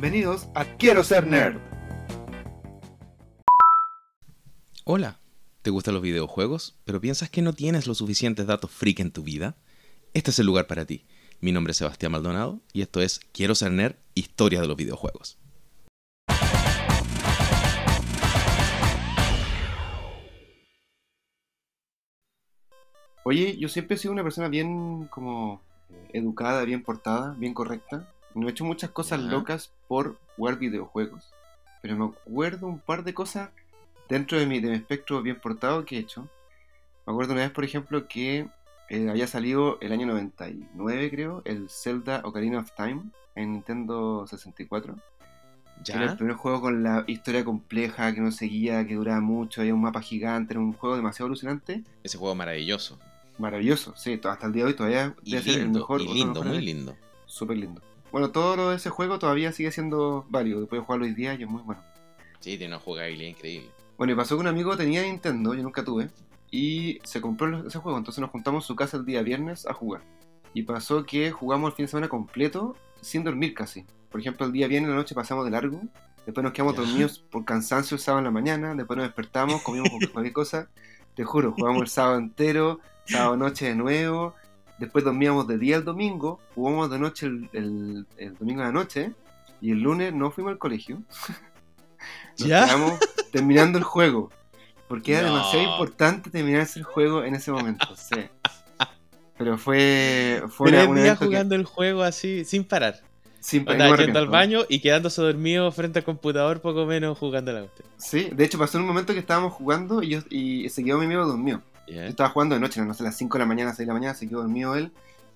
Bienvenidos a Quiero ser nerd. Hola, ¿te gustan los videojuegos, pero piensas que no tienes los suficientes datos freak en tu vida? Este es el lugar para ti. Mi nombre es Sebastián Maldonado y esto es Quiero ser nerd, historia de los videojuegos. Oye, yo siempre he sido una persona bien como eh, educada, bien portada, bien correcta. No he hecho muchas cosas Ya. locas por jugar videojuegos. Pero me acuerdo un par de cosas dentro de mi, de mi espectro bien portado que he hecho. Me acuerdo una vez, por ejemplo, que eh, había salido el año 99, creo, el Zelda Ocarina of Time en Nintendo 64. Que era el ¿Ya? primer juego con la historia compleja, que no seguía, que duraba mucho, había un mapa gigante, era un juego demasiado alucinante. Ese juego maravilloso. Maravilloso, sí, hasta el día de hoy todavía Y debe ser el mejor. y lindo, muy lindo. Súper lindo. Bueno, todo lo de ese juego todavía sigue siendo válido. Puedes jugarlo hoy día y es muy bueno. Sí, tiene una jugabilidad increíble. Bueno, y pasó que un amigo tenía Nintendo, yo nunca tuve, y se compró ese juego. Entonces nos juntamos en su casa el día viernes a jugar. Y pasó que jugamos el fin de semana completo sin dormir casi. Por ejemplo, el día viernes en la noche pasamos de largo. Después nos quedamos dormidos por cansancio el sábado en la mañana. Después nos despertamos, comimos cualquier cosa. Te juro, jugamos el sábado entero, sábado noche de nuevo. Después dormíamos de día el domingo, jugamos de noche el, el- el domingo de la noche. Y el lunes no fuimos al colegio. Nos ¿Ya? quedamos terminando el juego. Porque era No. demasiado importante terminar el juego en ese momento. Sí. Pero fue, fue Tres días que- jugando el juego así, sin parar. sin Andaba yendo al baño y quedándose dormido frente al computador, poco menos jugando la usted. Sí, de hecho pasó en un momento que estábamos jugando y, yo, y se quedó mi amigo dormido. Yo ¿Ya? estaba jugando de noche, no sé, a las 5 de la mañana, 6 de la mañana, se quedó dormido él.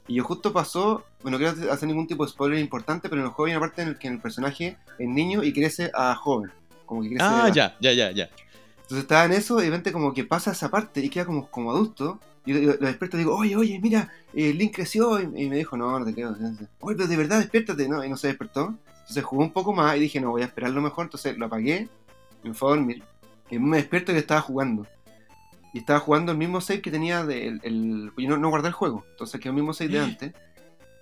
Y yo justo pasó, bueno, no quiero hacer ningún tipo de spoiler importante, pero en el juego hay una parte en la que el personaje es niño y crece a joven. Como que crece Ah, ya, ya, ya, ya. Entonces estaba en eso y de repente como que pasa esa parte y queda como, como adulto. Y yo, yo lo despierto y digo, oye, oye, mira, eh, Link creció. Y, y me dijo, no, no te creo. Oye, pero de verdad, despiértate, ¿no? Y no se despertó. Entonces jugué un poco más y dije, no, voy a esperar lo mejor. Entonces lo apagué, me fue a dormir. Y me despierto y estaba jugando. Y estaba jugando el mismo save que tenía del... El, yo no, no guardé el juego. Entonces quedó el mismo save de antes.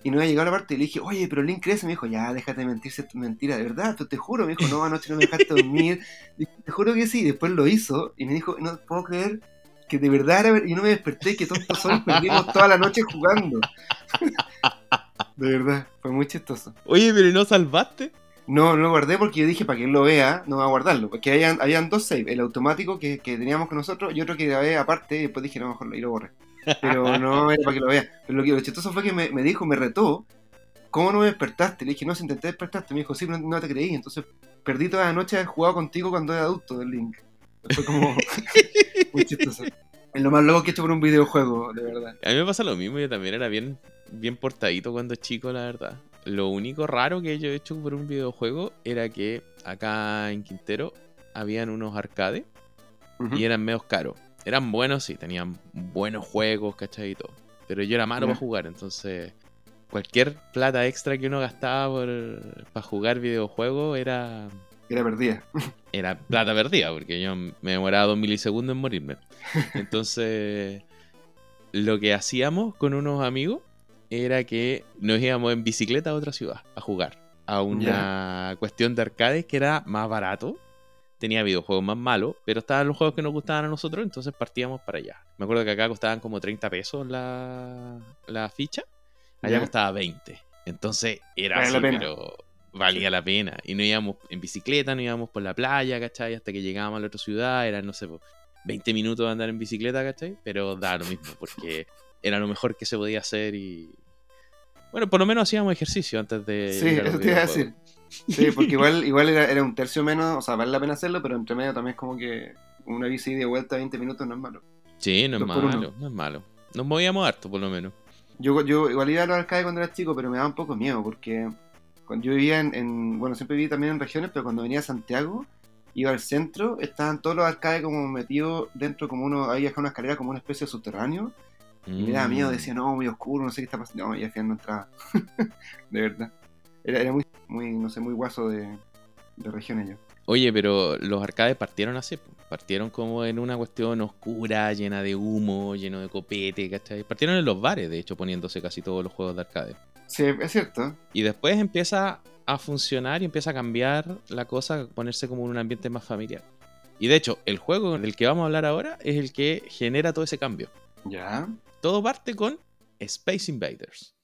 Y no había llegado a la parte y le dije, oye, pero Link crece. Me dijo, ya, déjate de mentirse, mentira, de verdad, te, juro. Me dijo, no, anoche no me dejaste dormir. Dije, te juro que sí. Después lo hizo y me dijo, no puedo creer que de verdad era ver-". Y no me desperté, que tontos soy, perdimos toda la noche jugando. de verdad, fue muy chistoso. Oye, pero ¿y no salvaste? No, no lo guardé porque yo dije, para que él lo vea, no va a guardarlo. Porque habían, habían dos saves, el automático que, que teníamos con nosotros y otro que grabé aparte y después dije, no, mejor lo, y lo borré. Pero no era para que lo vea. Pero lo que lo chistoso fue que me, me dijo, me retó, ¿cómo no me despertaste? Le dije, no, si intenté despertarte. Me dijo, sí, no, no te creí. Entonces perdí toda la noche de haber jugado contigo cuando era adulto del Link. Fue como muy chistoso. Es lo más loco que he hecho por un videojuego, de verdad. A mí me pasa lo mismo, yo también era bien, bien portadito cuando chico, la verdad. Lo único raro que yo he hecho por un videojuego era que acá en Quintero habían unos arcades y eran medios caros. Eran buenos, sí, tenían buenos juegos, ¿cachai? Y todo. Pero yo era malo para jugar, entonces cualquier plata extra que uno gastaba por, para jugar videojuegos era, Era perdida. era plata perdida, porque yo me demoraba dos milisegundos en morirme. Entonces, lo que hacíamos con unos amigos era que nos íbamos en bicicleta a otra ciudad a jugar a una cuestión de arcades que era más barato. Tenía videojuegos más malos, pero estaban los juegos que nos gustaban a nosotros, entonces partíamos para allá. Me acuerdo que acá costaban como 30 pesos la, la ficha, allá costaba 20. Entonces era Vale así, la pena. pero valía la pena. Y no íbamos en bicicleta, no íbamos por la playa, ¿cachai? Hasta que llegábamos a la otra ciudad, eran, no sé, po, 20 minutos de andar en bicicleta, ¿cachai? Pero da lo mismo, porque era lo mejor que se podía hacer y... Bueno, por lo menos hacíamos ejercicio antes de... Sí, eso te iba a decir. Sí, porque igual, igual era, era un tercio menos, o sea, vale la pena hacerlo, pero entre medio también es como que una bici de vuelta a 20 minutos no es malo. Sí, no es Dos malo, no es malo. Nos movíamos harto, por lo menos. Yo, yo igual iba a los arcades cuando era chico, pero me daba un poco miedo, porque cuando yo vivía en, en- bueno, siempre viví también en regiones, pero cuando venía a Santiago, iba al centro, estaban todos los arcades como metidos dentro, como uno, había una escalera como una especie de subterráneo, y me daba miedo, Mm. decía, no, muy oscuro, no sé qué está pasando, no, y al final no entraba. de verdad. Era, era muy, muy, no sé, muy guaso de, de regiones yo. Oye, pero los arcades partieron así, partieron como en una cuestión oscura, llena de humo, lleno de copete, ¿cachai? Partieron en los bares, de hecho, poniéndose casi todos los juegos de arcade. Sí, es cierto. Y después empieza a funcionar y empieza a cambiar la cosa, a ponerse como en un ambiente más familiar. Y de hecho, el juego del que vamos a hablar ahora es el que genera todo ese cambio. Ya. Todo parte con Space Invaders.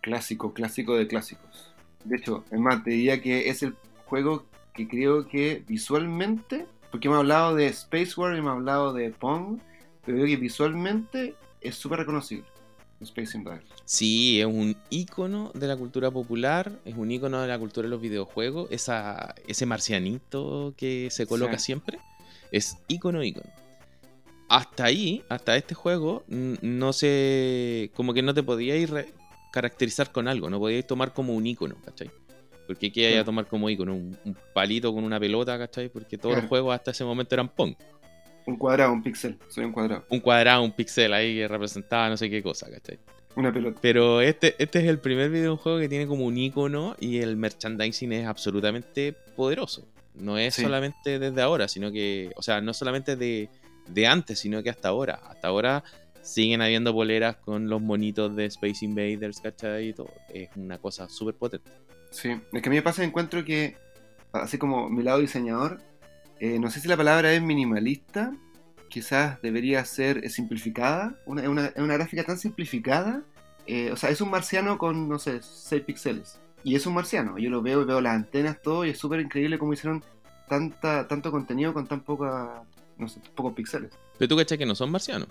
Clásico, clásico de clásicos. De hecho, es más, te diría que es el juego que creo que visualmente, porque hemos hablado de Space War hemos hablado de Pong, pero creo que visualmente es súper reconocible. Space Invaders. Sí, es un ícono de la cultura popular, es un ícono de la cultura de los videojuegos. Esa, ese marcianito que se coloca Sí. siempre es ícono, ícono. Hasta ahí, hasta este juego, no se. como que no te podíais caracterizar con algo, no podíais tomar como un ícono, ¿cachai? Porque qué hay a Claro. tomar como ícono? Un, un palito con una pelota, ¿cachai? Porque todos Claro. los juegos hasta ese momento eran Pong. Un cuadrado, un pixel. Soy un cuadrado. Un cuadrado, un pixel ahí que representaba no sé qué cosa, ¿cachai? Una pelota. Pero este, este es el primer videojuego que tiene como un icono y el merchandising es absolutamente poderoso. No es Sí. solamente desde ahora, sino que, o sea, no solamente de, de antes, sino que hasta ahora. Hasta ahora siguen habiendo poleras con los monitos de Space Invaders, ¿cachai? Y todo. Es una cosa súper potente. Sí, es que a mí me pasa, encuentro que, así como mi lado diseñador, eh, no sé si la palabra es minimalista, quizás debería ser simplificada, una, una, es una gráfica tan simplificada, eh, o sea, es un marciano con, no sé, 6 píxeles, y es un marciano, yo lo veo, veo las antenas, todo, y es súper increíble cómo hicieron tanta, tanto contenido con tan poca, no sé, pocos píxeles. Pero tú, ¿cachai? Que no son marcianos.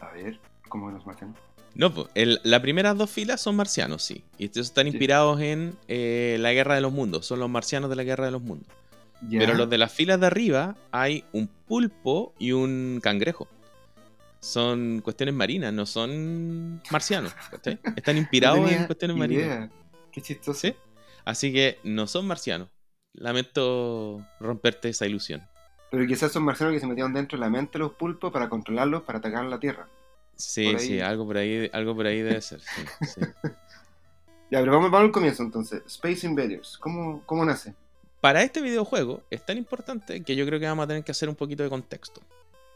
A ver, ¿cómo son los marcianos? No, pues, las primeras dos filas son marcianos, sí. Y estos están Sí. inspirados en eh, la Guerra de los Mundos. Son los marcianos de la Guerra de los Mundos. Pero los de las filas de arriba hay un pulpo y un cangrejo. Son cuestiones marinas, no son marcianos. Están No inspirados tenía en cuestiones marinas. Qué chistoso. ¿sí? Así que no son marcianos. Lamento romperte esa ilusión. Pero quizás son marcianos que se metieron dentro de la mente de los pulpos para controlarlos, para atacar la Tierra. Sí, sí, algo por ahí, algo por ahí debe ser. sí, sí. Ya, pero vamos, vamos al comienzo entonces. Space Invaders, ¿cómo, cómo nace? Para este videojuego es tan importante que yo creo que vamos a tener que hacer un poquito de contexto.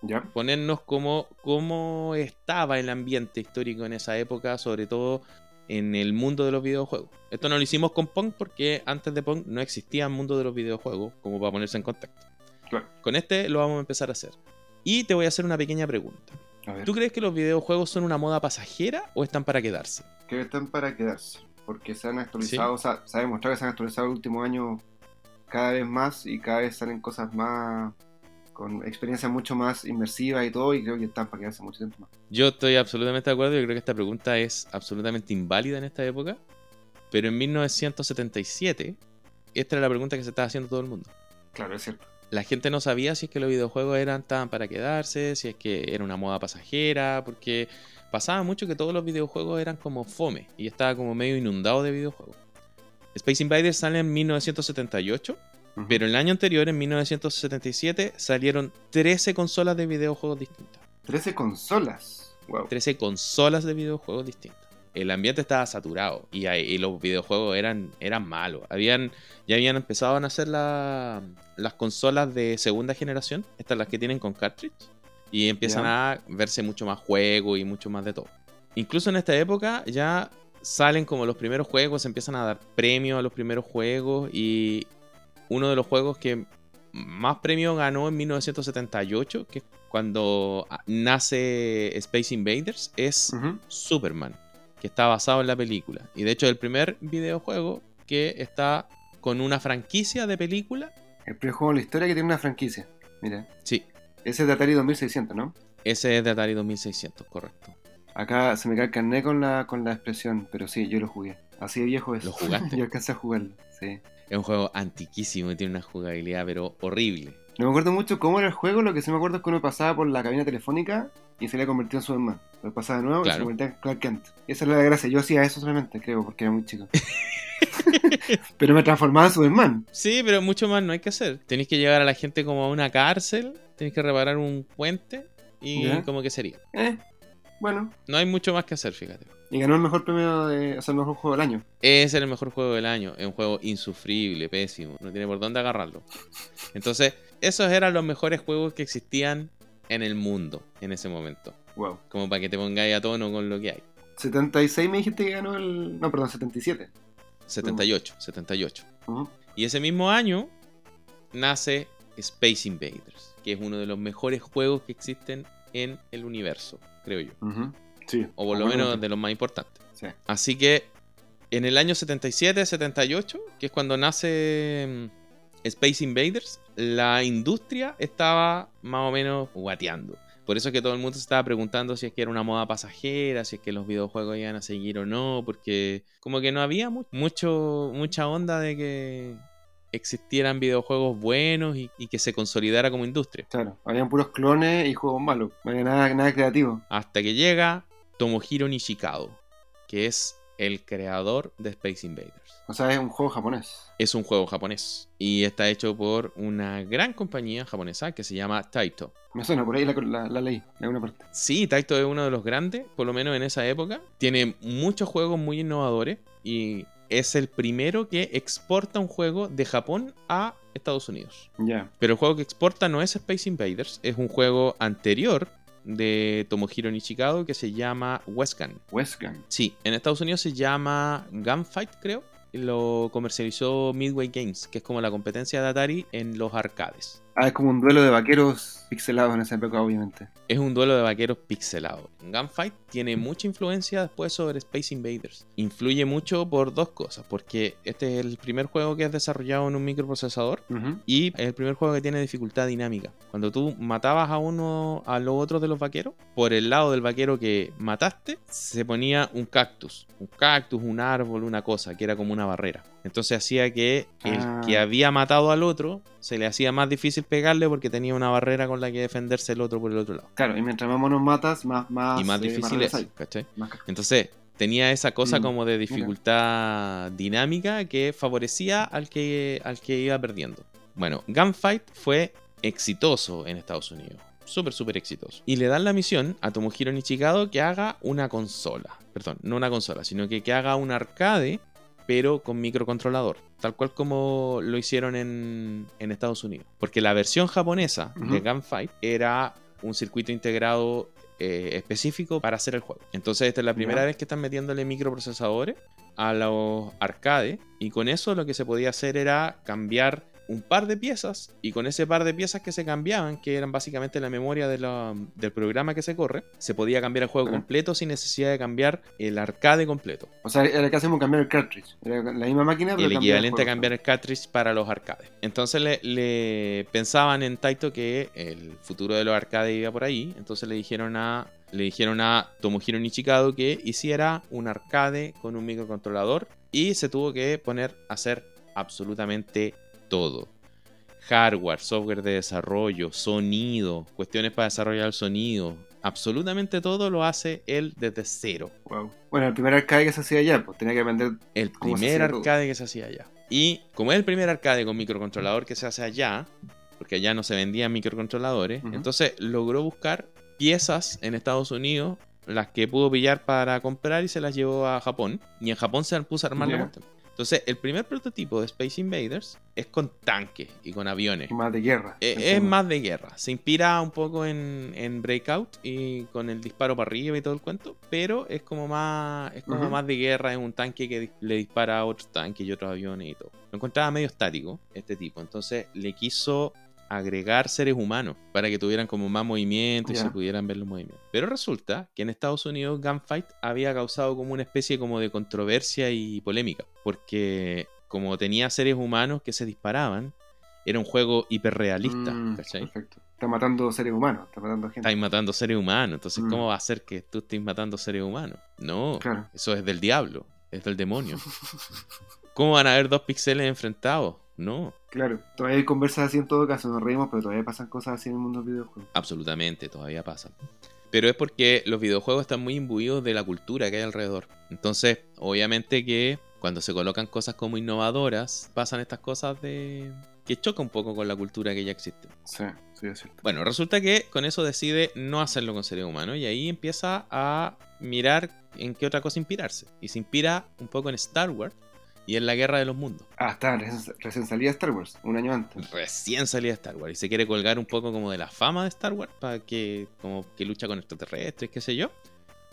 ¿Ya? ponernos cómo, cómo estaba el ambiente histórico en esa época, sobre todo en el mundo de los videojuegos. Esto no lo hicimos con Pong porque antes de Pong no existía el mundo de los videojuegos, como para ponerse en contacto. Claro. Con este lo vamos a empezar a hacer. Y te voy a hacer una pequeña pregunta. ¿Tú crees que los videojuegos son una moda pasajera o están para quedarse? que están para quedarse. Porque se han actualizado, o sea, se ha demostrado que se han actualizado el último año cada vez más y cada vez salen cosas más. con experiencias mucho más inmersivas y todo, y creo que están para quedarse mucho tiempo más. Yo estoy absolutamente de acuerdo. Yo creo que esta pregunta es absolutamente inválida en esta época. Pero en 1977, esta era la pregunta que se estaba haciendo todo el mundo. Claro, es cierto. la gente no sabía si es que los videojuegos eran tan para quedarse, si es que era una moda pasajera, porque pasaba mucho que todos los videojuegos eran como fome y estaba como medio inundado de videojuegos. Space Invaders sale en 1978, Ujú. pero el año anterior, en 1977, salieron 13 consolas de videojuegos distintas. 13 consolas. Wow. 13 consolas de videojuegos distintas. El ambiente estaba saturado y, los videojuegos eran, eran malos. Habían, ya habían empezado a nacer la- las consolas de segunda generación, estas las que tienen con cartridge, y empiezan a verse mucho más juegos y mucho más de todo. Incluso en esta época ya salen como los primeros juegos, se empiezan a dar premios a los primeros juegos y uno de los juegos que más premios ganó en 1978, que es cuando ah, nace Space Invaders, es. Superman, que está basado en la película. Y de hecho es el primer videojuego que está con una franquicia de película. El primer juego en la historia que tiene una franquicia. Mira, Sí, ese es de Atari 2600, ¿no? ese es de Atari 2600, correcto. Acá se me cae el carnet con la, con la expresión, pero sí, yo lo jugué. Así de viejo es. ¿Lo jugaste? yo alcancé a jugarlo, sí. Es un juego antiquísimo y tiene una jugabilidad pero horrible. No me acuerdo mucho cómo era el juego, lo que sí me acuerdo es que uno pasaba por la cabina telefónica y se le convirtió en Superman. Lo pasaba de nuevo y Claro. se convertía en Clark Kent. Y esa era la gracia. Yo hacía eso solamente, creo, porque era muy chico. Pero me transformaba en Superman. Sí, pero mucho más no hay que hacer. Tenéis que llevar a la gente como a una cárcel, tenéis que reparar un puente y Ya. como que sería. Eh, bueno, No hay mucho más que hacer, fíjate. Y ganó el mejor premio de. O sea, el mejor juego del año. Es el mejor juego del año. Es un juego insufrible, pésimo. No tiene por dónde agarrarlo. Entonces, esos eran los mejores juegos que existían en el mundo en ese momento. Wow. Como para que te pongáis a tono con lo que hay. 76 me dijiste que ganó el. No, perdón, 77. 78, 78. Ujú. Y ese mismo año nace Space Invaders, que es uno de los mejores juegos que existen en el universo, creo yo. Sí. O por lo menos de los más importantes. Sí. Así que en el año 77, 78, que es cuando nace mm, Space Invaders, la industria estaba más o menos guateando. Por eso es que todo el mundo se estaba preguntando si es que era una moda pasajera, si es que los videojuegos iban a seguir o no, porque como que no había mu- mucho, mucha onda de que existieran videojuegos buenos y, y que se consolidara como industria. Claro. Habían puros clones y juegos malos. No había nada, nada creativo. Hasta que llega Tomohiro Nishikado, que es el creador de Space Invaders. O sea, es un juego japonés. Es un juego japonés y está hecho por una gran compañía japonesa que se llama Taito. Me suena, por ahí la, la, la leí, en alguna parte. Sí, Taito es uno de los grandes, por lo menos en esa época. Tiene muchos juegos muy innovadores y es el primero que exporta un juego de Japón a Estados Unidos. Ya. Pero el juego que exporta no es Space Invaders, es un juego anterior de Tomohiro Nishikado que se llama Westgun. Westgun. Sí, en Estados Unidos se llama Gunfight, creo. Lo comercializó Midway Games, que es como la competencia de Atari en los arcades. Ah, es como un duelo de vaqueros pixelados en esa época, obviamente. Es un duelo de vaqueros pixelado. Gunfight tiene mucha influencia después sobre Space Invaders. Influye mucho por dos cosas, porque este es el primer juego que es desarrollado en un microprocesador y es el primer juego que tiene dificultad dinámica. Cuando tú matabas a uno a los otros de los vaqueros, por el lado del vaquero que mataste, se ponía un cactus. Un cactus, un árbol, una cosa, que era como una barrera. Entonces hacía que el Ah. que había matado al otro se le hacía más difícil pegarle porque tenía una barrera con la que defenderse el otro por el otro lado. Claro, y mientras más monos matas, más, más, y más eh, difícil es. ¿cachai? Más Entonces, tenía esa cosa Mm, como de dificultad dinámica que favorecía al que, al que iba perdiendo. Bueno, Gunfight fue exitoso en Estados Unidos. Súper, súper exitoso. Y le dan la misión a Tomohiro Nichikado que haga una consola. Perdón, no una consola, sino que, que haga un arcade, pero con microcontrolador. Tal cual como lo hicieron en, en Estados Unidos. Porque la versión japonesa de Ujú. Gunfight era un circuito integrado eh, específico para hacer el juego. Entonces esta es la primera vez que están metiéndole microprocesadores a los arcades y con eso lo que se podía hacer era cambiar un par de piezas y con ese par de piezas que se cambiaban, que eran básicamente la memoria de la- del programa que se corre, se podía cambiar el juego Ah. completo sin necesidad de cambiar el arcade completo. O sea, era casi como cambiar el cartridge. Era la misma máquina, pero el equivalente a cambiar el cartridge para los arcades. Entonces le, le pensaban en Taito que el futuro de los arcades iba por ahí. Entonces le dijeron a le dijeron a Tomohiro Nichikado que hiciera un arcade con un microcontrolador y se tuvo que poner a hacer absolutamente todo. Hardware, software de desarrollo, sonido, cuestiones para desarrollar el sonido, absolutamente todo lo hace él desde cero. Wow. Bueno, el primer arcade que se hacía allá, pues tenía que aprender. El ¿Cómo se primer todo? arcade que se hacía allá. Y como es el primer arcade con microcontrolador que se hace allá, porque allá no se vendían microcontroladores, entonces logró buscar piezas en Estados Unidos, las que pudo pillar para comprar y se las llevó a Japón. Y en Japón se puso a armar la Ya. cuestión. Entonces, el primer prototipo de Space Invaders es con tanques y con aviones. Más de guerra. Eh, Es más de guerra. Se inspira un poco en, en Breakout y con el disparo para arriba y todo el cuento, pero es como más es como más de guerra. Es un tanque que le dispara a otros tanques y otros aviones y todo. Lo encontraba medio estático este tipo, entonces le quiso agregar seres humanos para que tuvieran como más movimiento y se pudieran ver los movimientos. Pero resulta que en Estados Unidos Gunfight había causado como una especie como de controversia y polémica, porque como tenía seres humanos que se disparaban, era un juego hiperrealista, Mm, ¿cachai? Perfecto. Está matando seres humanos, está matando gente. Estáis matando seres humanos, entonces Mm. ¿cómo va a ser que tú estés matando seres humanos? No, Claro. eso es del diablo, es del demonio. ¿Cómo van a haber dos píxeles enfrentados? No, Claro. Todavía hay conversas así en todo caso, nos reímos, pero todavía pasan cosas así en el mundo del videojuego. absolutamente, todavía pasa. Pero es porque los videojuegos están muy imbuidos de la cultura que hay alrededor. Entonces, obviamente que cuando se colocan cosas como innovadoras, pasan estas cosas de, que choca un poco con la cultura que ya existe. Sí, sí, es cierto. Bueno, resulta que con eso decide no hacerlo con seres humanos y ahí empieza a mirar en qué otra cosa inspirarse. Y se inspira un poco en Star Wars y en la Guerra de los Mundos. Ah, está, recién, recién salía Star Wars, un año antes. Recién salía Star Wars y se quiere colgar un poco como de la fama de Star Wars para que como que lucha con extraterrestres, qué sé yo.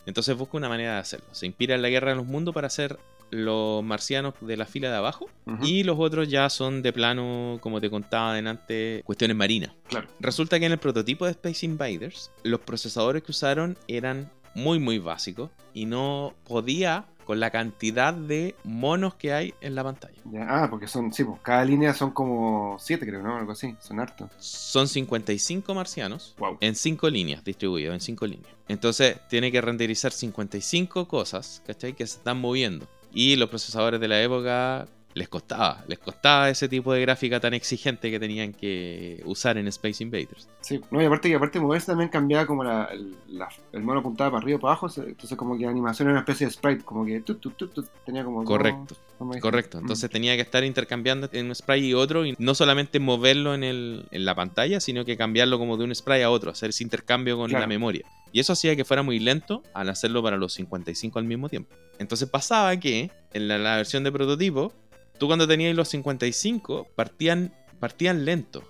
Entonces busca una manera de hacerlo. Se inspira en la Guerra de los Mundos para hacer los marcianos de la fila de abajo y los otros ya son de plano, como te contaba adelante, cuestiones marinas. Claro. Resulta que en el prototipo de Space Invaders, los procesadores que usaron eran muy muy básicos y no podía con la cantidad de monos que hay en la pantalla. Ah, porque son, sí, pues cada línea son como siete, creo, ¿no? Algo así, son hartos. Son 55 marcianos Wow. en 5 líneas, distribuidos en 5 líneas. Entonces tiene que renderizar 55 cosas, ¿cachai? Que se están moviendo. Y los procesadores de la época les costaba, les costaba ese tipo de gráfica tan exigente que tenían que usar en Space Invaders. Sí, no, y aparte que aparte moverse también cambiaba como la, el, la- el mono apuntaba para arriba o para abajo, entonces como que la animación era una especie de sprite, como que tut, tut, tut, tenía como... Correcto. modificaciones. Correcto, Mm. entonces tenía que estar intercambiando en un spray y otro y no solamente moverlo en, el, en la pantalla, sino que cambiarlo como de un spray a otro, hacer ese intercambio con Claro. la memoria. Y eso hacía que fuera muy lento al hacerlo para los 55 al mismo tiempo. Entonces pasaba que en la, la versión de prototipo, tú cuando tenías los 55 partían, partían lentos.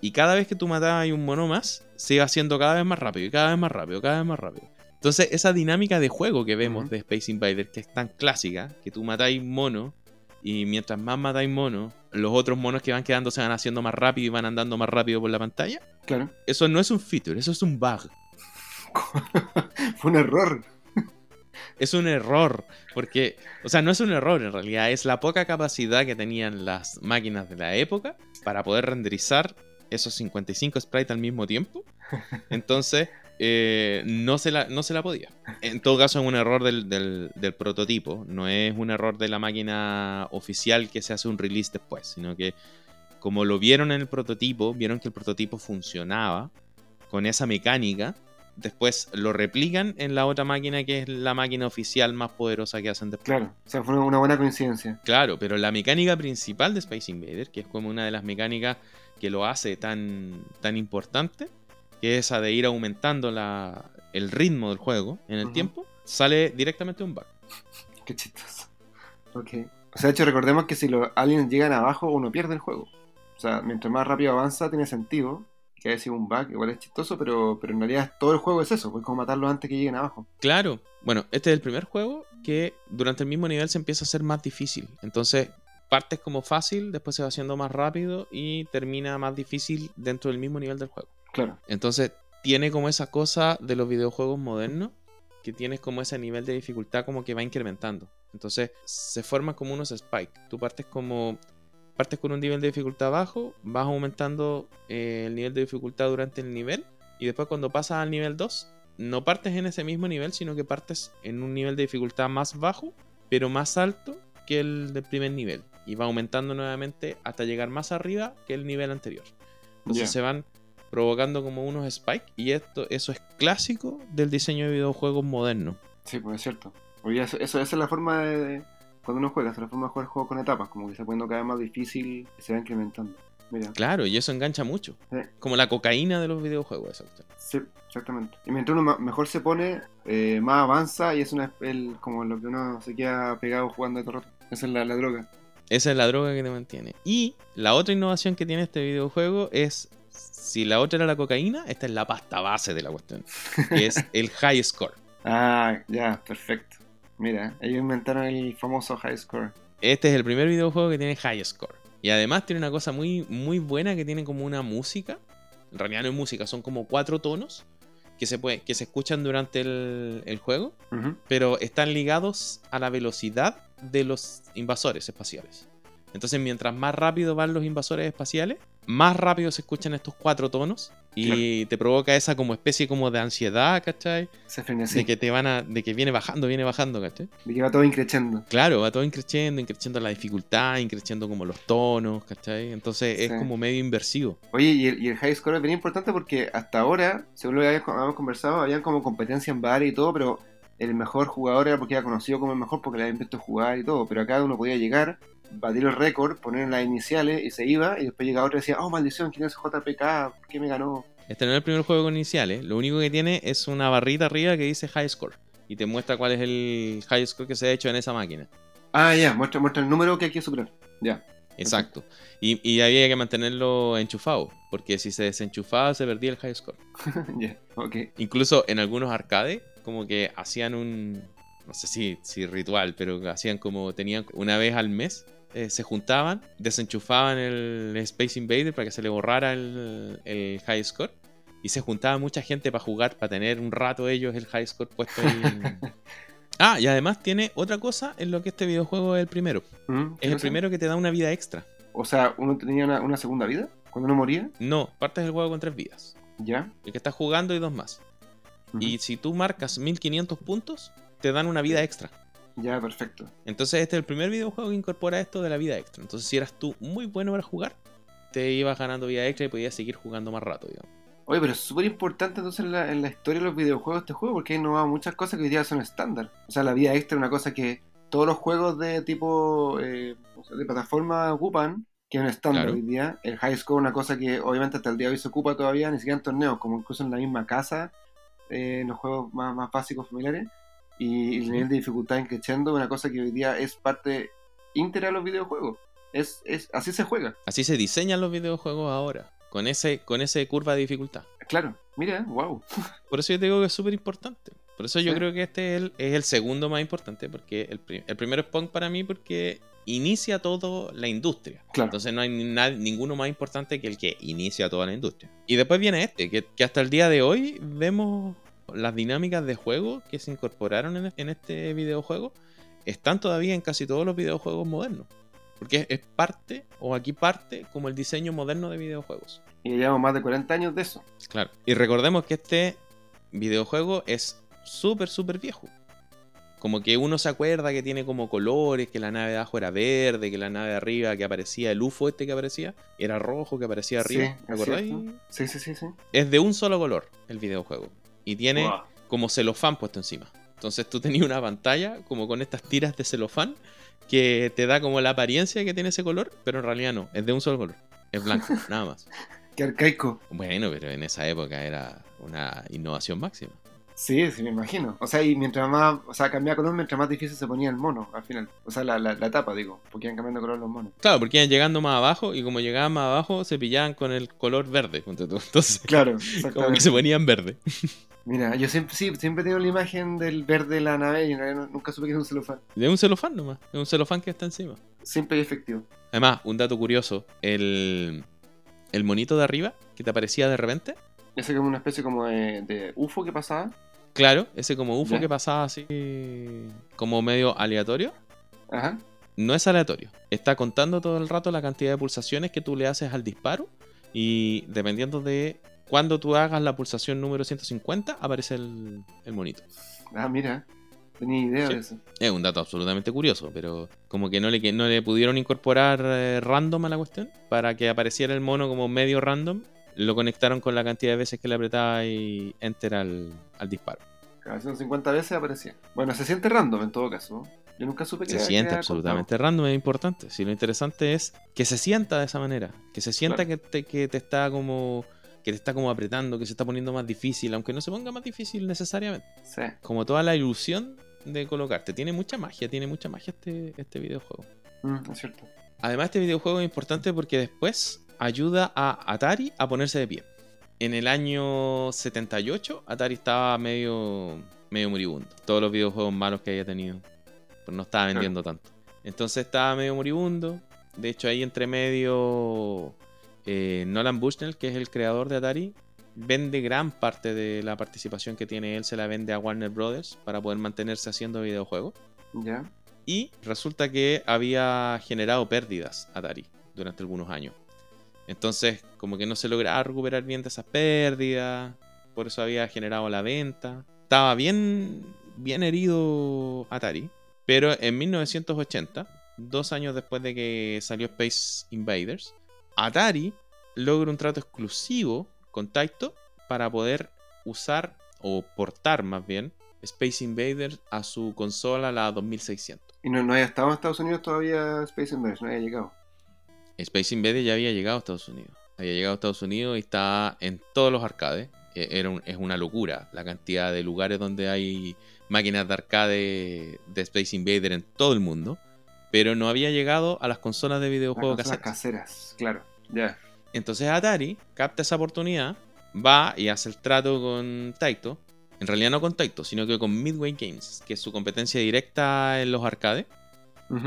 Y cada vez que tú matabas un mono más, se iba haciendo cada vez más rápido, y cada vez más rápido, cada vez más rápido. Entonces, esa dinámica de juego que vemos de Space Invaders, que es tan clásica, que tú matáis mono, y mientras más matáis mono, los otros monos que van quedando se van haciendo más rápido y van andando más rápido por la pantalla. Claro, Eso no es un feature, eso es un bug. fue un error. Es un error, porque, o sea, no es un error en realidad, es la poca capacidad que tenían las máquinas de la época para poder renderizar esos 55 sprites al mismo tiempo. Entonces, eh, no, se la, no se la podía. En todo caso, es un error del, del- del prototipo, no es un error de la máquina oficial que se hace un release después, sino que como lo vieron en el prototipo, vieron que el prototipo funcionaba con esa mecánica después lo replican en la otra máquina que es la máquina oficial más poderosa que hacen después. Claro, o sea, fue una buena coincidencia. Claro, pero la mecánica principal de Space Invader, que es como una de las mecánicas que lo hace tan, tan importante, que es esa de ir aumentando la, el ritmo del juego en el tiempo, sale directamente de un bug. Qué chistoso. Ok. O sea, de hecho, recordemos que si los aliens llegan abajo, uno pierde el juego. O sea, mientras más rápido avanza, tiene sentido. Que haya sido un bug, igual es chistoso, pero, pero en realidad todo el juego es eso, pues como matarlos antes que lleguen abajo. Claro, bueno, este es el primer juego que durante el mismo nivel se empieza a hacer más difícil. Entonces, partes como fácil, después se va haciendo más rápido y termina más difícil dentro del mismo nivel del juego. Claro. Entonces, tiene como esa cosa de los videojuegos modernos, que tienes como ese nivel de dificultad como que va incrementando. Entonces, se forman como unos spikes. Tú partes como... Partes con un nivel de dificultad bajo, vas aumentando eh, el nivel de dificultad durante el nivel, y después cuando pasas al nivel 2, no partes en ese mismo nivel, sino que partes en un nivel de dificultad más bajo, pero más alto que el del primer nivel. Y va aumentando nuevamente hasta llegar más arriba que el nivel anterior. Entonces se van provocando como unos spikes y esto, eso es clásico del diseño de videojuegos moderno. Sí, pues es cierto. Oye, eso, eso- esa es la forma de- cuando uno juega, es la forma de jugar juegos con etapas, como que se poniendo cada vez más difícil y se va incrementando. Mira. Claro, y eso engancha mucho. Sí. Como la cocaína de los videojuegos, cuestión. Sí, exactamente. Y mientras uno mejor se pone, eh, más avanza y es una, el, como lo que uno se queda pegado jugando de todo rato. Esa es la, la droga. Esa es la droga que te mantiene. Y la otra innovación que tiene este videojuego es, si la otra era la cocaína, esta es la pasta base de la cuestión, que es el high score. Ah, ya, perfecto. Mira, ellos inventaron el famoso high score. Este es el primer videojuego que tiene high score. Y además tiene una cosa muy, muy buena que tiene como una música. En realidad no es música, son como cuatro tonos que se, puede, que se escuchan durante el, el juego, pero están ligados a la velocidad de los invasores espaciales. Entonces, mientras más rápido van los invasores espaciales, más rápido se escuchan estos cuatro tonos y te provoca esa como especie como de ansiedad, ¿cachai? Se. De que te van a, de que viene bajando, viene bajando, ¿cachai? De que va todo increchendo. Claro, va todo increciendo, increciendo la dificultad, increciendo como los tonos, ¿cachai? Entonces es como medio inversivo. Oye, y el, y el high score es bien importante porque hasta ahora, según lo que habíamos habíamos conversado, habían como competencia en bar y todo, pero el mejor jugador era porque era conocido como el mejor porque le habían visto jugar y todo. Pero acá uno podía llegar batir el récord, poner las iniciales y se iba, y después llegaba otro y decía, oh maldición, ¿quién es JPK? ¿Por qué me ganó? Este no es el primer juego con iniciales. Lo único que tiene es una barrita arriba que dice High Score. Y te muestra cuál es el High Score que se ha hecho en esa máquina. Ah, ya, muestra, muestra el número que hay que superar. Ya. Exacto. Y, y había que mantenerlo enchufado. Porque si se desenchufaba se perdía el High Score. Ya, ok. Incluso en algunos arcades, como que hacían un. No sé si, si ritual, pero hacían como. Tenían una vez al mes. eh, se juntaban, desenchufaban el Space Invader para que se le borrara el, el high score. Y se juntaba mucha gente para jugar, para tener un rato ellos el high score puesto en- Ah, y además tiene otra cosa en lo que este videojuego es el primero. Mm, ¿qué Es el primero que te da una vida extra. O sea, uno tenía una, una segunda vida cuando uno moría. No, partes del juego con tres vidas. Ya. El que estás jugando y dos más. Y si tú marcas 1500 puntos, te dan una vida extra. Ya, perfecto. Entonces este es el primer videojuego que incorpora esto de la vida extra. Entonces si eras tú muy bueno para jugar, te ibas ganando vida extra y podías seguir jugando más rato, digamos. Oye, pero es súper importante entonces en la, en la historia de los videojuegos este juego porque ha innovado muchas cosas que hoy día son estándar. O sea, la vida extra es una cosa que todos los juegos de tipo eh, o sea, de plataforma ocupan, que es un estándar Claro. hoy día. El high score es una cosa que obviamente hasta el día de hoy se ocupa todavía, ni siquiera en torneos, como incluso en la misma casa, eh, los juegos más, más básicos familiares. Y el nivel de dificultad en creciendo una cosa que hoy día es parte íntegra de los videojuegos. Es, es, así se juega. Así se diseñan los videojuegos ahora, con ese, con ese curva de dificultad. Claro, mira, wow. Por eso yo te digo que es súper importante. Por eso yo Sí. creo que este es el, es el segundo más importante, porque el, el primero es Pong para mí porque inicia toda la industria. Claro. Entonces no hay ninguno más importante que el que inicia toda la industria. Y después viene este, que, que hasta el día de hoy vemos las dinámicas de juego que se incorporaron en, en este videojuego. Están todavía en casi todos los videojuegos modernos. Porque es, es parte, o aquí parte, como el diseño moderno de videojuegos. Y llevamos más de 40 años de eso. Claro. Y recordemos que este videojuego es súper, súper viejo. Como que uno se acuerda que tiene como colores, que la nave de abajo era verde, que la nave de arriba que aparecía, el UFO este que aparecía, era rojo que aparecía arriba. Sí, ¿Te es acordáis? Sí, sí, sí, sí. Es de un solo color el videojuego. Y tiene Wow. como celofán puesto encima. Entonces tú tenías una pantalla como con estas tiras de celofán que te da como la apariencia que tiene ese color, pero en realidad no, es de un solo color. Es blanco, nada más. Qué arcaico. Bueno, pero en esa época era una innovación máxima. Sí, sí, me imagino. O sea, y mientras más, o sea, cambiaba color, mientras más difícil se ponía el mono al final. O sea, la, la, la tapa, digo, porque iban cambiando color los monos. Claro, porque iban llegando más abajo y como llegaban más abajo se pillaban con el color verde. Entonces, Claro, como que se ponían verde. Mira, yo siempre, sí, siempre he tenido la imagen del verde de la nave y en realidad nunca supe que era un celofán. De un celofán nomás, de un celofán que está encima. Simple y efectivo. Además, un dato curioso, el, el monito de arriba que te aparecía de repente, Ese como una especie como de, de UFO que pasaba. claro, ese como UFO ¿Ya? que pasaba así como medio aleatorio, Ajá. no es aleatorio. Está contando todo el rato la cantidad de pulsaciones que tú le haces al disparo y dependiendo de cuando tú hagas la pulsación número 150 aparece el, el monito. Ah, mira. Tenía idea Sí. de eso. Es un dato absolutamente curioso, pero como que no le, no le pudieron incorporar eh, random a la cuestión para que apareciera el mono como medio random. Lo conectaron con la cantidad de veces que le apretaba y enter al, al disparo. Cada 150 veces aparecía. Bueno, se siente random en todo caso. Yo nunca supe que Se que siente absolutamente random, es importante. Si lo interesante es que se sienta de esa manera, que se sienta Claro. que, te, que te está como que te está como apretando, que se está poniendo más difícil, aunque no se ponga más difícil necesariamente. contado. Sí. Como toda la ilusión de colocarte. Tiene mucha magia, tiene mucha magia este, este videojuego. Mm, es cierto. Además, este videojuego es importante porque después ayuda a Atari a ponerse de pie. En el año 78, Atari estaba medio, medio moribundo. Todos los videojuegos malos que haya tenido, pues no estaba vendiendo tanto. Entonces estaba medio moribundo. De hecho, ahí entre medio, eh, Nolan Bushnell, que es el creador de Atari, vende gran parte de la participación que tiene él, se la vende a Warner Brothers para poder mantenerse haciendo videojuegos. Ya. Y resulta que había generado pérdidas Atari durante algunos años. Entonces, como que no se lograba recuperar bien de esas pérdidas. Por eso había generado la venta. Estaba bien, bien herido Atari. Pero en 1980, dos años después de que salió Space Invaders, Atari logra un trato exclusivo con Taito para poder usar o portar más bien Space Invaders a su consola, la 2600. Y no, no había estado en Estados Unidos todavía Space Invaders, no había llegado. Space Invaders ya había llegado a Estados Unidos. Había llegado a Estados Unidos y está en todos los arcades. E- Era un- es una locura la cantidad de lugares donde hay máquinas de arcade de Space Invader en todo el mundo. Pero no había llegado a las consolas de Las videojuegos consolas caseras. caseras, claro. Ya. Entonces Atari capta esa oportunidad, va y hace el trato con Taito. En realidad no con Taito, sino que con Midway Games, que es su competencia directa en los arcades,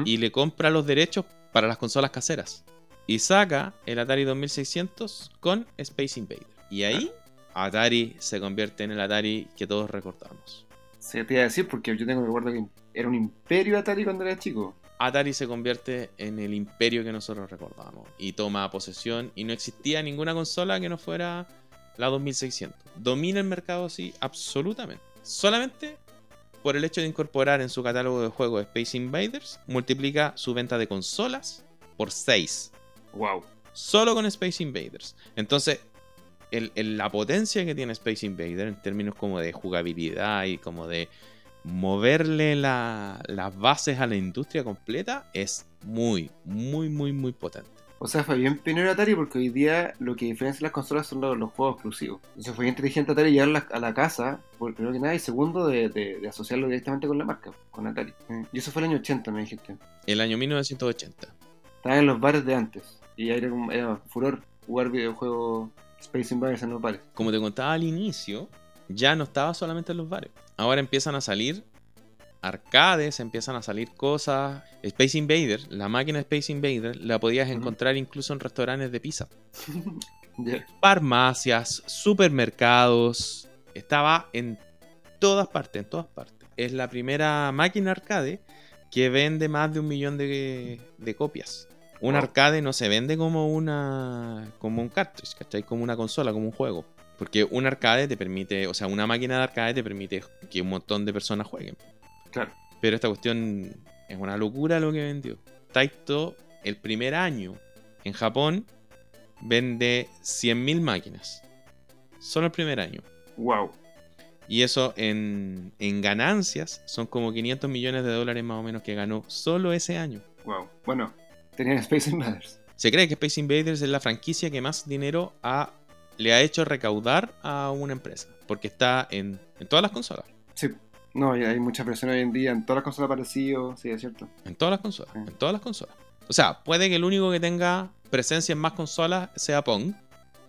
y le compra los derechos para las consolas caseras. Y saca el Atari 2600 con Space Invader. Y ahí Atari se convierte en el Atari que todos recordamos. Se te iba a decir porque yo tengo recuerdo que era un imperio Atari cuando era chico. Atari se convierte en el imperio que nosotros recordamos y toma posesión y no existía ninguna consola que no fuera la 2600. Domina el mercado así absolutamente. Solamente por el hecho de incorporar en su catálogo de juegos Space Invaders, multiplica su venta de consolas por 6. Wow. Solo con Space Invaders. Entonces, el- el- la potencia que tiene Space Invader en términos como de jugabilidad y como de moverle la- las bases a la industria completa es muy, muy, muy, muy potente. O sea, fue bien pionero Atari porque hoy día lo que diferencia las consolas son los, los juegos exclusivos. Entonces fue inteligente Atari llevarlas a la casa, por primero que nada, y segundo, de, de- de asociarlo directamente con la marca, con Atari. Y eso fue el año 80, me dijiste. El año 1980. Estaba en los bares de antes. Y era, como- era furor jugar videojuegos Space Invaders en los bares. Como te contaba al inicio, ya no estaba solamente en los bares. Ahora empiezan a salir arcades, empiezan a salir cosas. Space Invader, la máquina Space Invader, la podías encontrar incluso en restaurantes de pizza. Farmacias, supermercados, estaba en todas partes, en todas partes. Es la primera máquina arcade que vende más de un millón de, de copias. Un Wow. arcade no se vende como una como un cartridge, ¿cachai? Como una consola, como un juego. Porque un arcade te permite, o sea, una máquina de arcade te permite que un montón de personas jueguen. Claro. Pero esta cuestión es una locura lo que vendió. Taito, el primer año en Japón, vende 100.000 máquinas. Solo el primer año. Wow. Y eso en, en ganancias son como 500 millones de dólares más o menos que ganó solo ese año. Wow. Bueno, tenían Space Invaders. Se cree que Space Invaders es la franquicia que más dinero ha- le ha hecho recaudar a una empresa. Porque está en, en todas las consolas. Sí. No, y hay mucha presión hoy en día en todas las consolas parecidas, sí, es cierto. En todas las consolas. Sí. En todas las consolas. O sea, puede que el único que tenga presencia en más consolas sea Pong.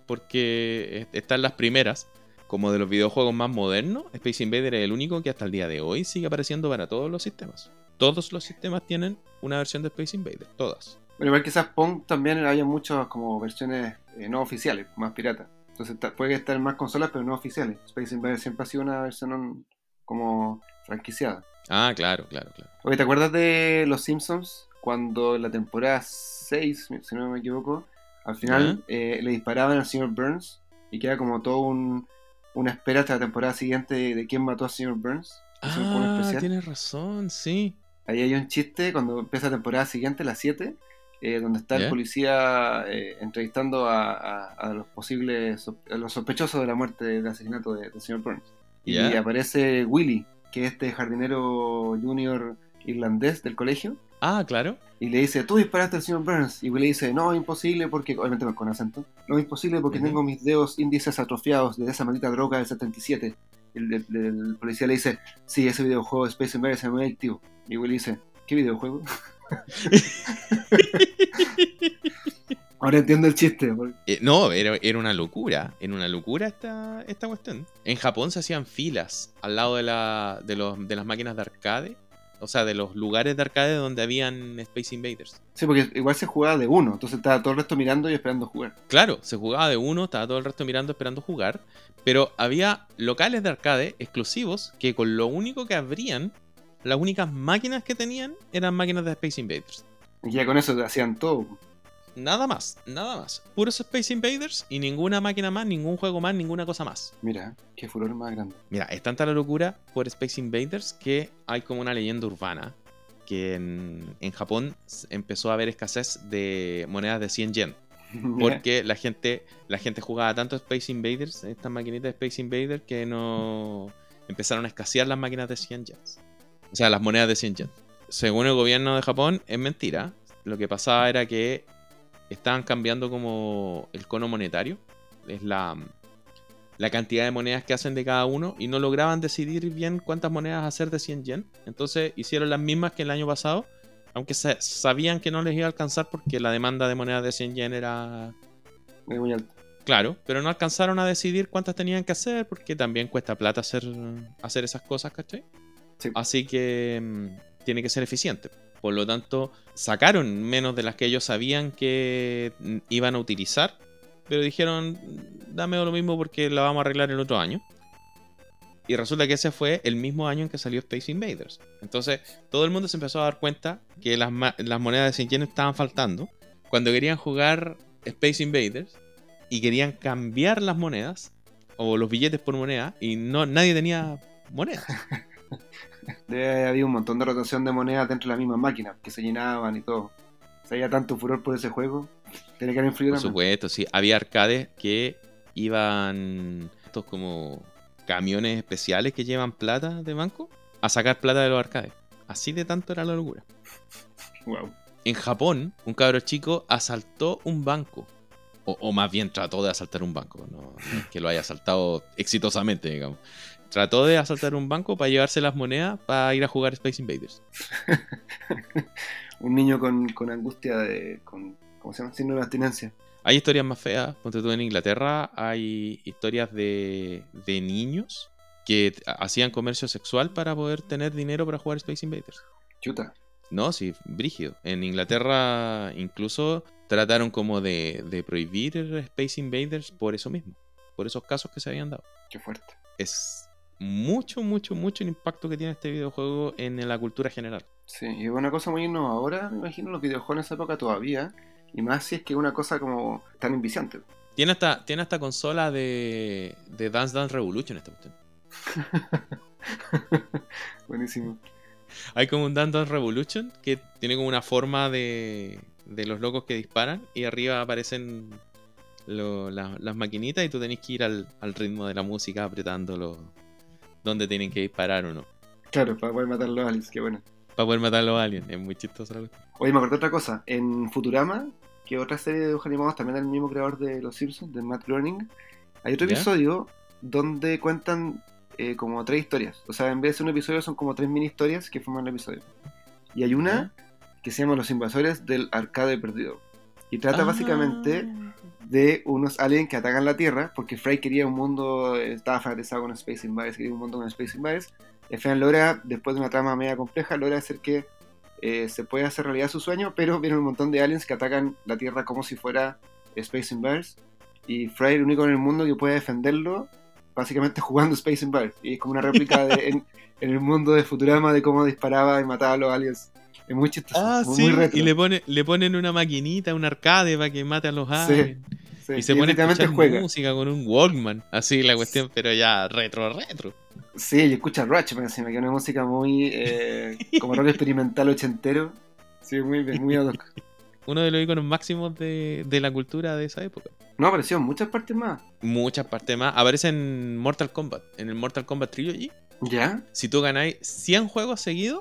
Porque está en las primeras. Como de los videojuegos más modernos, Space Invader es el único que hasta el día de hoy sigue apareciendo para todos los sistemas. Todos los sistemas tienen una versión de Space Invader. Todas. Bueno, igual quizás Pong también haya muchas como versiones eh, no oficiales, más piratas. Entonces puede estar en más consolas, pero no oficiales. Space Invaders siempre ha sido una versión como franquiciada. Ah, claro, claro, claro. Oye, ¿te acuerdas de Los Simpsons? Cuando en la temporada 6, si no me equivoco, al final eh, le disparaban al señor Burns y queda como todo un, una espera hasta la temporada siguiente de, de quién mató al señor Burns. Ah, tienes razón, sí. Ahí hay un chiste cuando empieza la temporada siguiente, la 7, eh, donde está el policía eh, entrevistando a, a- a los posibles, a los sospechosos de la muerte del asesinato de- del señor Burns. Y aparece Willy, que es este jardinero junior irlandés del colegio, Ah, claro. y le dice, tú disparaste al señor Burns. Y Willy dice, no, imposible porque, obviamente con acento, no, imposible porque tengo mis dedos índices atrofiados de esa maldita droga del 77. El, el- el policía le dice, sí, ese videojuego de Space Invaders es muy adictivo. Y Willy dice, ¿qué videojuego? Ahora entiendo el chiste. Eh, no, era, era una locura. Era una locura esta, esta cuestión. En Japón se hacían filas al lado de, la, de, los, de las máquinas de arcade. O sea, de los lugares de arcade donde habían Space Invaders. Sí, porque igual se jugaba de uno, entonces estaba todo el resto mirando y esperando jugar. Claro, se jugaba de uno, estaba todo el resto mirando, esperando jugar. Pero había locales de arcade exclusivos que con lo único que abrían, las únicas máquinas que tenían eran máquinas de Space Invaders. Y ya con eso hacían todo. Nada más, nada más. Puros Space Invaders y ninguna máquina más, ningún juego más, ninguna cosa más. Mira, qué furor más grande. Mira, es tanta la locura por Space Invaders que hay como una leyenda urbana que en, en Japón empezó a haber escasez de monedas de 100 yen. Porque la gente, la gente jugaba tanto Space Invaders, estas maquinitas de Space Invaders, que no empezaron a escasear las máquinas de 100 yens. O sea, las monedas de 100 yen. según el gobierno de Japón, es mentira. Lo que pasaba era que estaban cambiando como el cono monetario. Es la, la cantidad de monedas que hacen de cada uno y no lograban decidir bien cuántas monedas hacer de 100 yen. Entonces hicieron las mismas que el año pasado, aunque sa- sabían que no les iba a alcanzar porque la demanda de monedas de 100 yen era Muy, muy alto. claro, pero no alcanzaron a decidir cuántas tenían que hacer porque también cuesta plata hacer, hacer esas cosas, ¿cachai? Sí. Así que mm, tiene que ser eficiente. Por lo tanto, sacaron menos de las que ellos sabían que iban a utilizar, pero dijeron, dame lo mismo porque la vamos a arreglar el otro año. Y resulta que ese fue el mismo año en que salió Space Invaders. Entonces, todo el mundo se empezó a dar cuenta que las, monedas de 100 yen estaban faltando. Cuando querían jugar Space Invaders y querían cambiar las monedas o los billetes por moneda y no nadie tenía monedas. Haber un montón de rotación de monedas dentro de la misma máquina, que se llenaban y todo. O sea, había tanto furor por ese juego. Tiene que haber influido Por supuesto, sí. Había arcades que iban estos como camiones especiales que llevan plata de banco a sacar plata de los arcades. Así de tanto era la locura. Wow. En Japón, un cabro chico asaltó un banco. O, o más bien trató de asaltar un banco. No, no es que lo haya asaltado exitosamente, digamos. Trató de asaltar un banco para llevarse las monedas para ir a jugar Space Invaders. Un niño con, con angustia de. Con, ¿Cómo se llama? Síndrome de abstinencia. Hay historias más feas. Ponte tú en Inglaterra, hay historias de, de niños que hacían comercio sexual para poder tener dinero para jugar Space Invaders. Chuta. No, sí, brígido. En Inglaterra incluso trataron como de, de prohibir Space Invaders por eso mismo. Por esos casos que se habían dado. Qué fuerte. Es mucho, mucho, mucho el impacto que tiene este videojuego en la cultura general. Sí, y es una cosa muy innovadora, me imagino, los videojuegos en esa época todavía. Y más si es que es una cosa como tan inviciante. Tiene hasta, tiene hasta consola de, de Dance Dance Revolution esta cuestión. Buenísimo. Hay como un Dance Dance Revolution que tiene como una forma de, de los locos que disparan y arriba aparecen lo- la- las maquinitas y tú tenés que ir al, al ritmo de la música apretándolo donde tienen que disparar o no. Claro, para poder matar a los aliens, qué bueno. Para poder matar a los aliens. Es muy chistoso. Oye, me acordé otra cosa. En Futurama, que otra serie de dibujos animados también del mismo creador de Los Simpsons, de Matt Groening, hay otro ¿Ya? episodio donde cuentan eh, como tres historias. O sea, en vez de un episodio, son como tres mini historias que forman el episodio. Y hay una que se llama Los Invasores del Arcade Perdido. Y trata Ah. básicamente de unos aliens que atacan la Tierra, porque Fry quería un mundo, estaba fanatizado con Space Invaders, quería un mundo con Space Invaders. Final logra, después de una trama media compleja, logra hacer que eh, se pueda hacer realidad su sueño, pero viene un montón de aliens que atacan la Tierra como si fuera Space Invaders. Y Fry es el único en el mundo que puede defenderlo, básicamente jugando Space Invaders. Y es como una réplica de, en, en el mundo de Futurama de cómo disparaba y mataba a los aliens. Es muy chistoso, Ah, muy, sí. muy retro. y le, pone, le ponen una maquinita, un arcade para que mate a los Sí, aliens. Sí, Y se pone a efectivamente escuchar juega. música con un Walkman. Así la cuestión, pero ya retro, retro. Sí, y escucha Rush, me encima, que es una música muy eh, como rock experimental ochentero. Sí, muy bien, muy ad hoc. Uno de los iconos máximos de, de la cultura de esa época. No, apareció en muchas partes más. Muchas partes más. Aparece en Mortal Kombat. En el Mortal Kombat Trilogy. ¿Ya? Si tú ganáis 100 juegos seguidos,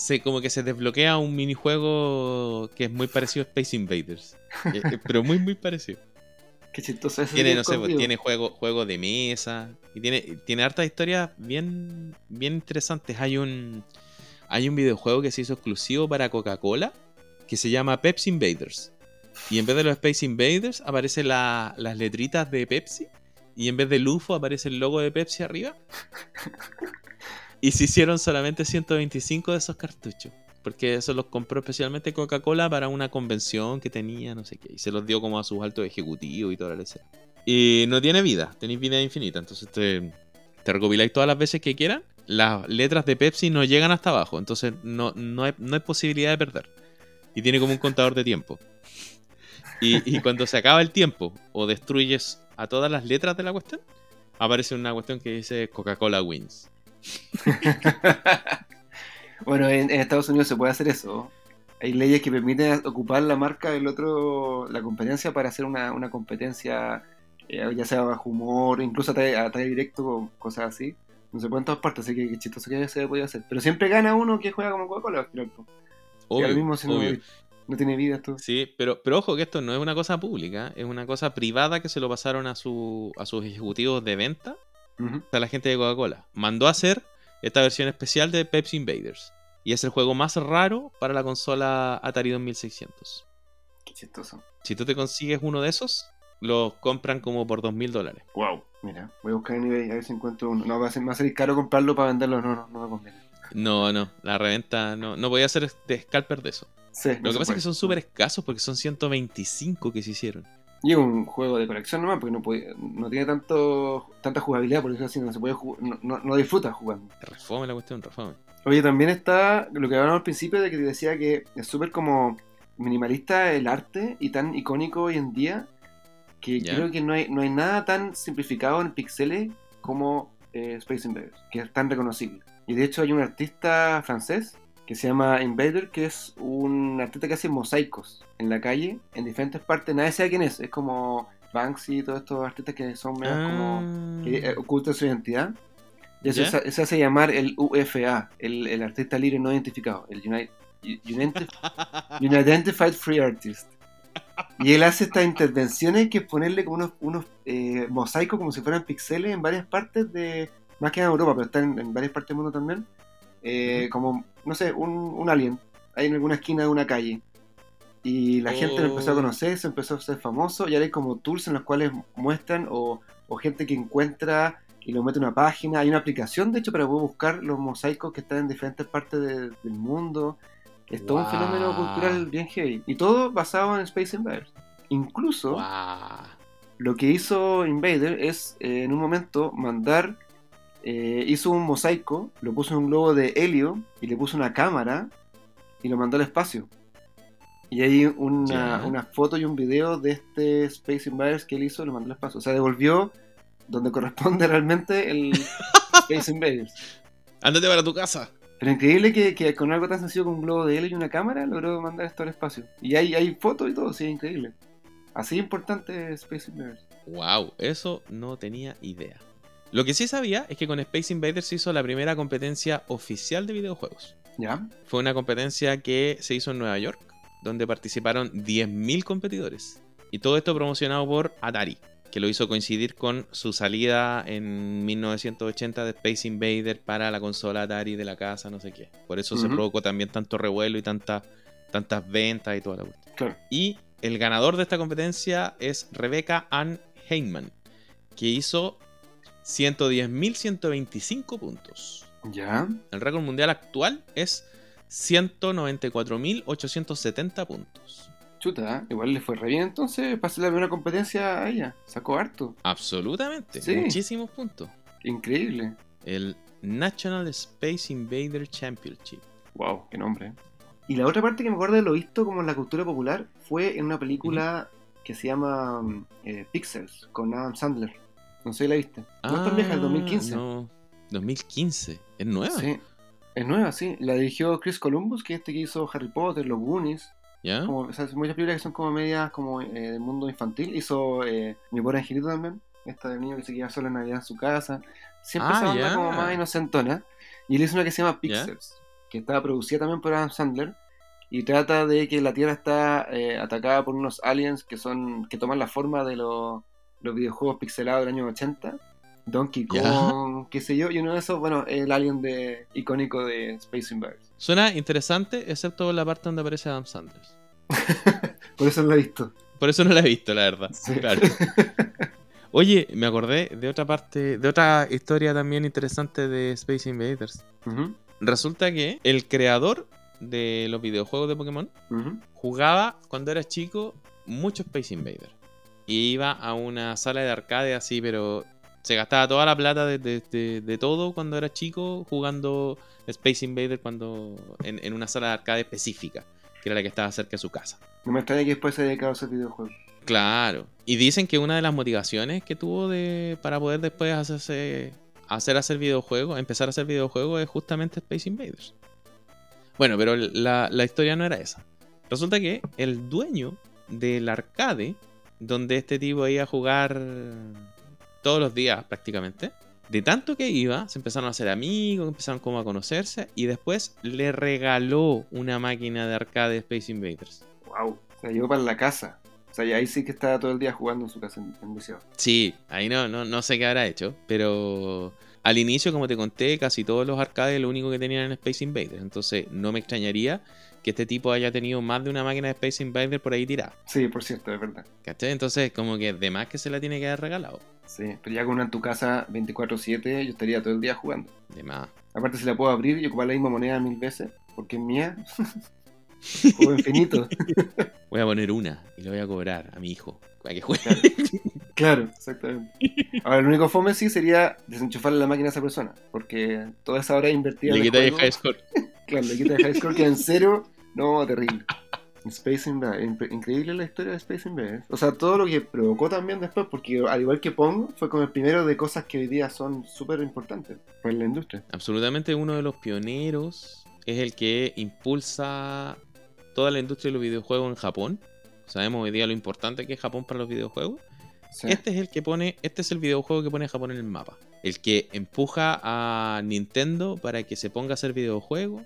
se, como que se desbloquea un minijuego que es muy parecido a Space Invaders. Eh, eh, pero muy, muy parecido. Qué chistoso ese Tiene, día no sé, pues, tiene juego, juego de mesa. Y tiene, tiene hartas historias bien, bien interesantes. Hay un, hay un videojuego que se hizo exclusivo para Coca-Cola que se llama Pepsi Invaders. Y en vez de los Space Invaders aparecen la- las letritas de Pepsi. Y en vez del UFO aparece el logo de Pepsi arriba. Y se hicieron solamente 125 de esos cartuchos. Porque eso los compró especialmente Coca-Cola para una convención que tenía, no sé qué. Y se los dio como a sus altos ejecutivos y toda la leche. Y no tiene vida, tenéis vida infinita. Entonces te, te recopiláis todas las veces que quieran. Las letras de Pepsi no llegan hasta abajo. Entonces no, no, hay, no hay posibilidad de perder. Y tiene como un contador de tiempo. Y, y cuando se acaba el tiempo o destruyes a todas las letras de la cuestión, aparece una cuestión que dice Coca-Cola wins. bueno, en, en Estados Unidos se puede hacer eso. Hay leyes que permiten ocupar la marca del otro, la competencia para hacer una, una competencia, eh, ya sea bajo humor, incluso a través directo, o cosas así. No se puede en todas partes, así que qué chistoso que se podía hacer. Pero siempre gana uno que juega como Coca-Cola Obvio, ahora mismo si no tiene vida esto. Sí, pero, pero ojo que esto no es una cosa pública, es una cosa privada que se lo pasaron a, su, a sus ejecutivos de venta, Ujú. a la gente de Coca-Cola. Mandó a hacer esta versión especial de Pepsi Invaders. Y es el juego más raro para la consola Atari 2600. Qué chistoso. Si tú te consigues uno de esos, los compran como por 2.000 dólares. Wow. Mira, voy a buscar en eBay a ver si encuentro uno. No, va a ser, salir caro comprarlo para venderlo. No, no, no me conviene. No, no, la reventa no, no voy a hacer de scalper de eso. Sí, Lo que pasa es que son súper escasos porque son 125 que se hicieron. Y es un juego de colección nomás, porque no, puede, no tiene tanto tanta jugabilidad, por eso así no se puede no, no, no disfruta jugando. Refome la cuestión, refome. Oye, también está lo que hablábamos al principio de que te decía que es súper como minimalista el arte y tan icónico hoy en día que creo que no hay, no hay nada tan simplificado en pixeles como eh, Space Invaders, que es tan reconocible. Y de hecho hay un artista francés que se llama Invader, que es un artista que hace mosaicos en la calle, en diferentes partes. Nadie sabe quién es, es como Banksy y todos estos artistas que son como Ah. que eh, oculta su identidad. Y eso se, se hace llamar el UFA, el, el artista libre no identificado, el United, United- Unidentified Free Artist. Y él hace estas intervenciones que es ponerle como unos, unos eh, mosaicos como si fueran pixeles en varias partes de, más que en Europa, pero están en, en varias partes del mundo también. Eh. Como, no sé, un, un alien, ahí en alguna esquina de una calle. Y la gente lo empezó a Oh. conocer, se empezó a ser famoso, y ahora hay como tools en los cuales muestran o, o gente que encuentra y lo mete en una página. Hay una aplicación, de hecho, para poder buscar los mosaicos que están en diferentes partes de- del mundo. Es todo un fenómeno cultural bien heavy. Y todo basado en Space Invaders. Incluso lo que hizo Invader es eh, en un momento mandar, eh, hizo un mosaico, lo puso en un globo de helio y le puso una cámara y lo mandó al espacio. Y hay una, foto y un video de este Space Invaders que él hizo y lo mandó al espacio. O sea, devolvió donde corresponde realmente el Space Invaders. Ándate para tu casa. Pero increíble que, que con algo tan sencillo como un globo de helio y una cámara logró mandar esto al espacio. Y hay, hay fotos y todo, sí, increíble. Así importante es Space Invaders. Wow, eso no tenía idea. Lo que sí sabía es que con Space Invaders se hizo la primera competencia oficial de videojuegos. ¿Ya? Fue una competencia que se hizo en Nueva York, donde participaron 10.000 competidores. Y todo esto promocionado por Atari, que lo hizo coincidir con su salida en 1980 de Space Invader para la consola Atari de la casa, no sé qué. Por eso se provocó también tanto revuelo y tanta, tantas ventas y toda la cuestión. Claro. Y el ganador de esta competencia es Rebecca Ann Heyman, que hizo 110.125 puntos. ¿Ya? El récord mundial actual es 194.870 puntos. Chuta, igual le fue re bien entonces. Pasé la primera competencia a ella. Sacó harto. Absolutamente, Sí. muchísimos puntos. Increíble. El National Space Invader Championship. Wow, qué nombre. Y la otra parte que me acuerdo de lo visto como en la cultura popular fue en una película que se llama mm, eh, Pixels con Adam Sandler. No sé si la viste. No es tan vieja, el 2015. Ah, No, 2015. ¿Es nueva? Sí. Es nueva, sí. La dirigió Chris Columbus, que es este que hizo Harry Potter, los Goonies. ¿Ya? Como, o sea, muchas películas que son como medias como eh, de mundo infantil. Hizo eh, Mi pobre angelito también. Esta del niño que se queda solo en Navidad en su casa. Siempre Ah, ya. como más inocentona. Y él hizo una que se llama Pixels, que estaba producida también por Adam Sandler. Y trata de que la Tierra está eh, atacada por unos aliens que son que toman la forma de los, los videojuegos pixelados del año 80. Donkey. Kong, qué sé yo. Y uno de esos, bueno, el alien de, icónico de Space Invaders. Suena interesante, excepto la parte donde aparece Adam Sandler. Por eso no lo he visto. Por eso no la he visto, la verdad. Sí. Claro. Oye, me acordé de otra parte, de otra historia también interesante de Space Invaders. Resulta que el creador de los videojuegos de Pokémon jugaba cuando era chico mucho Space Invader. Y iba a una sala de arcade así, pero se gastaba toda la plata de, de- de- de todo cuando era chico jugando Space Invader cuando en, en una sala de arcade específica, que era la que estaba cerca de su casa. No me extraña que después se haya dedicado a hacer videojuegos. Claro. Y dicen que una de las motivaciones que tuvo de, para poder después hacerse, hacer hacer videojuegos, empezar a hacer videojuegos, es justamente Space Invaders. Bueno, pero la, la historia no era esa. Resulta que el dueño del arcade, donde este tipo iba a jugar todos los días prácticamente, De tanto que iba, se empezaron a hacer amigos, empezaron como a conocerse y después le regaló una máquina de arcade de Space Invaders. Wow. O sea, llegó para la casa. O sea, y ahí sí que estaba todo el día jugando en su casa en, en Liceo. Sí, ahí no, no, no sé qué habrá hecho, pero al inicio, como te conté, casi todos los arcades lo único que tenían era Space Invaders. Entonces, no me extrañaría que este tipo haya tenido más de una máquina de Space Invaders por ahí tirada. Sí, por cierto, es verdad. ¿Cachai? Entonces, como que de más que se la tiene que haber regalado. Sí, pero ya con una en tu casa 24-7, yo estaría todo el día jugando. De más. Aparte, si la puedo abrir y ocupar la misma moneda mil veces, porque es mía. Juego infinito. Voy a poner una y le voy a cobrar a mi hijo para que juegue. Claro, exactamente. Ahora, el único fome sí sería desenchufarle la máquina a esa persona, porque toda esa hora invertida Le en el quita juego- high score. Claro, le quita de high score, queda en cero. No, terrible. Space Invaders, Inc- increíble la historia de Space Invaders. O sea, todo lo que provocó también después, porque al igual que Pong, fue como el primero de cosas que hoy día son súper importantes para la industria. Absolutamente uno de los pioneros es el que impulsa toda la industria de los videojuegos en Japón. Sabemos hoy día lo importante que es Japón para los videojuegos. Sí. Este es el que pone, este es el videojuego que pone Japón en el mapa. El que empuja a Nintendo para que se ponga a hacer videojuegos.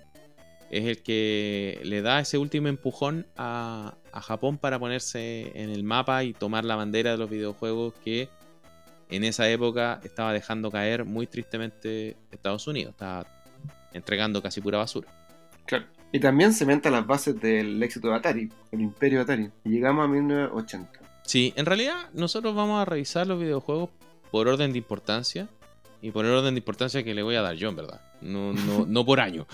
Es el que le da ese último empujón a, a Japón para ponerse en el mapa y tomar la bandera de los videojuegos que en esa época estaba dejando caer muy tristemente Estados Unidos. Estaba entregando casi pura basura. Claro. Y también cementa las bases del éxito de Atari, el imperio de Atari. Llegamos a 1980. Sí, en realidad nosotros vamos a revisar los videojuegos por orden de importancia. Y por el orden de importancia que le voy a dar yo, en verdad. No, no, no por año.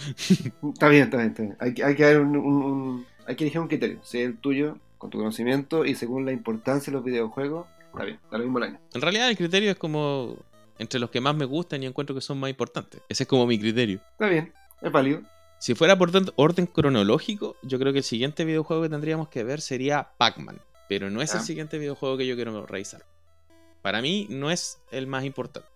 Está bien, está bien, está bien. Hay, que- hay que dar un, un- un- hay que elegir un criterio. Si es el tuyo, con tu conocimiento y según la importancia de los videojuegos, está bien, da lo mismo el año. En realidad el criterio es como entre los que más me gustan y encuentro que son más importantes. Ese es como mi criterio. Está bien, es válido. Si fuera por orden- orden cronológico, yo creo que el siguiente videojuego que tendríamos que ver sería Pac-Man. Pero no es el Ah. siguiente videojuego que yo quiero revisar. Para mí no es el más importante.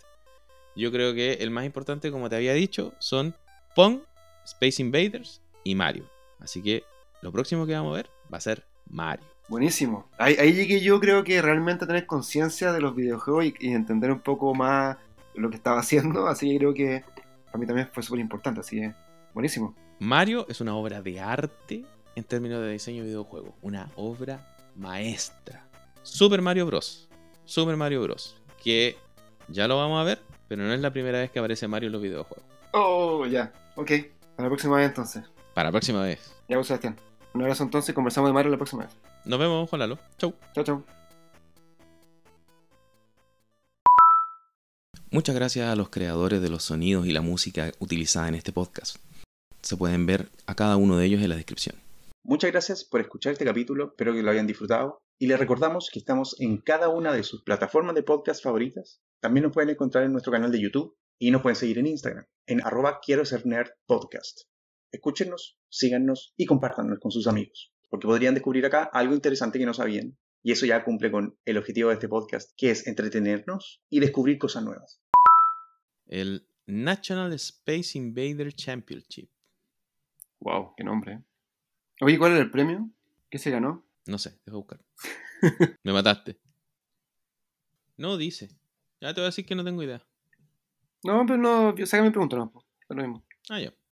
Yo creo que el más importante, como te había dicho, son Pong, Space Invaders y Mario. Así que lo próximo que vamos a ver va a ser Mario. Buenísimo. Ahí, ahí llegué yo creo que realmente a tener conciencia de los videojuegos y, y entender un poco más lo que estaba haciendo. Así que creo que para mí también fue súper importante. Así que buenísimo. Mario es una obra de arte en términos de diseño de videojuegos. Una obra maestra. Super Mario Bros. Super Mario Bros. Que ya lo vamos a ver, pero no es la primera vez que aparece Mario en los videojuegos. Oh, ya. Ok. Para la próxima vez entonces. Para la próxima vez. Ya, pues, Sebastián. Un abrazo entonces. Conversamos de Mario la próxima vez. Nos vemos, Juan Lalo. Chau. Chao, chao. Muchas gracias a los creadores de los sonidos y la música utilizada en este podcast. Se pueden ver a cada uno de ellos en la descripción. Muchas gracias por escuchar este capítulo, espero que lo hayan disfrutado y les recordamos que estamos en cada una de sus plataformas de podcast favoritas. También nos pueden encontrar en nuestro canal de YouTube y nos pueden seguir en Instagram, en arroba quiero ser nerd podcast. Escúchenos, síganos y compártanos con sus amigos, porque podrían descubrir acá algo interesante que no sabían. Y eso ya cumple con el objetivo de este podcast, que es entretenernos y descubrir cosas nuevas. El National Space Invader Championship. Wow, qué nombre. ¿eh? Oye, ¿cuál era el premio? ¿Qué se ganó? No sé, deja buscar. Me mataste. No dice. Ya te voy a decir que no tengo idea. No, pero no, sácame mi pregunta, no. Es lo mismo. Ah, ya.